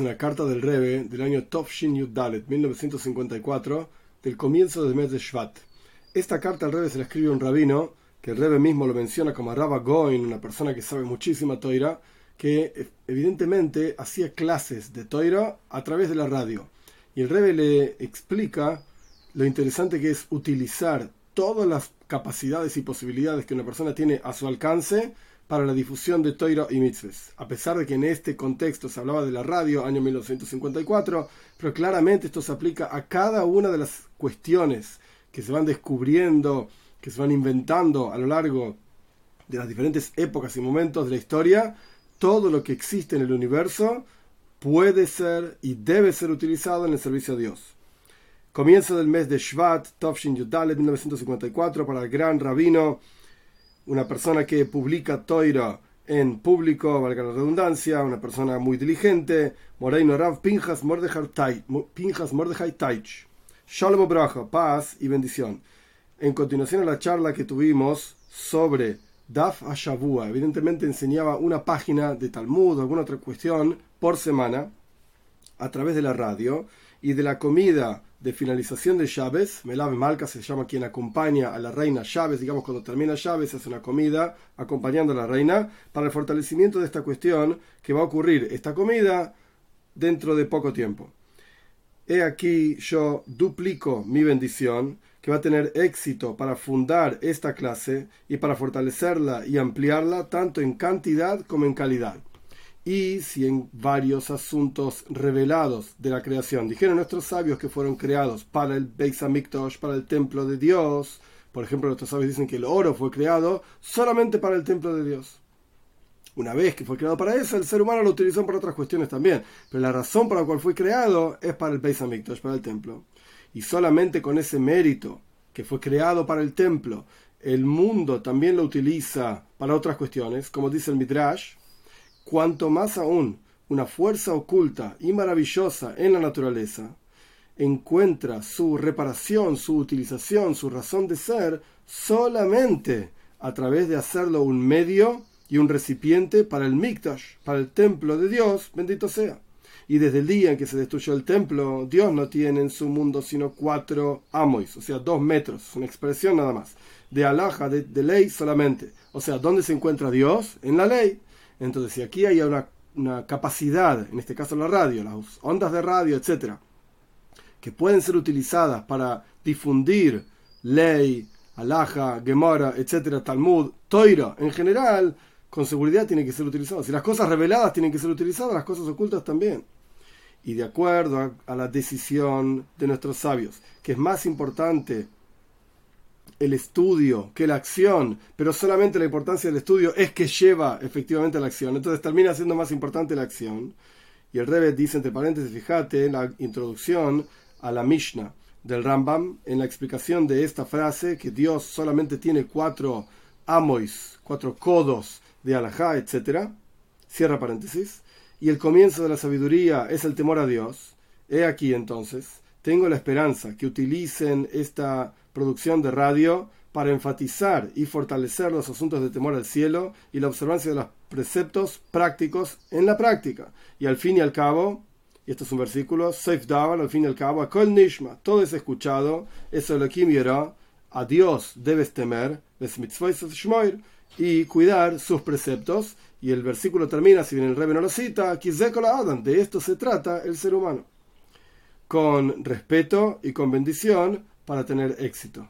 una carta del Rebbe del año Tovshin Yud Dalet, 1954, del comienzo del mes de Shvat. Esta carta al Rebbe se la escribe un rabino, que el Rebbe mismo lo menciona como Rabba Goin, una persona que sabe muchísima Toira, que evidentemente hacía clases de Toira a través de la radio. Y el Rebbe le explica lo interesante que es utilizar todas las capacidades y posibilidades que una persona tiene a su alcance para la difusión de Toira y Mitzvahs. A pesar de que en este contexto se hablaba de la radio, año 1954, pero claramente esto se aplica a cada una de las cuestiones que se van descubriendo, que se van inventando a lo largo de las diferentes épocas y momentos de la historia. Todo lo que existe en el universo puede ser y debe ser utilizado en el servicio a Dios. Comienzo del mes de Shvat, Tovshin Yudalet, 1954, para el gran rabino una persona que publica Toira en público, valga la redundancia, una persona muy diligente, Moreino Rav Pinjas Mordechai Taich. Shalom Braja, paz y bendición. En continuación a la charla que tuvimos sobre Daf Ashavua, evidentemente enseñaba una página de Talmud o alguna otra cuestión por semana a través de la radio y de la comida de finalización de llaves, Melave Malca se llama quien acompaña a la reina llaves, digamos cuando termina llaves hace una comida acompañando a la reina para el fortalecimiento de esta cuestión que va a ocurrir esta comida dentro de poco tiempo. He aquí yo duplico mi bendición que va a tener éxito para fundar esta clase y para fortalecerla y ampliarla tanto en cantidad como en calidad y si en varios asuntos revelados de la creación dijeron nuestros sabios que fueron creados para el Beis Hamikdash, para el templo de Dios, por ejemplo, nuestros sabios dicen que el oro fue creado solamente para el templo de Dios. Una vez que fue creado para eso, el ser humano lo utilizó para otras cuestiones también, pero la razón por la cual fue creado es para el Beis Hamikdash, para el templo. Y solamente con ese mérito que fue creado para el templo, el mundo también lo utiliza para otras cuestiones, como dice el Midrash, cuanto más aún una fuerza oculta y maravillosa en la naturaleza encuentra su reparación, su utilización, su razón de ser solamente a través de hacerlo un medio y un recipiente para el Mikdash, para el templo de Dios, bendito sea. Y desde el día en que se destruyó el templo, Dios no tiene en su mundo sino cuatro amois, o sea, dos metros, una expresión nada más, de alhaja, de, de ley solamente. O sea, ¿dónde se encuentra Dios? En la ley. Entonces, si aquí hay una, capacidad, en este caso la radio, las ondas de radio, etcétera, que pueden ser utilizadas para difundir ley, alaja, gemara, etcétera, talmud, toira, en general, con seguridad tiene que ser utilizado. Si las cosas reveladas tienen que ser utilizadas, las cosas ocultas también. Y de acuerdo a la decisión de nuestros sabios, que es más importante el estudio que la acción, pero solamente la importancia del estudio es que lleva efectivamente a la acción. Entonces termina siendo más importante la acción. Y el Rebbe dice, entre paréntesis, fíjate en la introducción a la Mishnah del Rambam, en la explicación de esta frase, que Dios solamente tiene cuatro amois, cuatro codos de alajá, etc. Cierra paréntesis. Y el comienzo de la sabiduría es el temor a Dios. He aquí entonces, tengo la esperanza que utilicen esta producción de radio para enfatizar y fortalecer los asuntos de temor al cielo y la observancia de los preceptos prácticos en la práctica. Y al fin y al cabo, y esto es un versículo, Seif Davar, al fin y al cabo, Akol Nishma, todo es escuchado, eso Elohim yera, a Dios debes temer, y cuidar sus preceptos. Y el versículo termina, si bien el Rebbe no lo cita, de esto se trata el ser humano. Con respeto y con bendición, para tener éxito.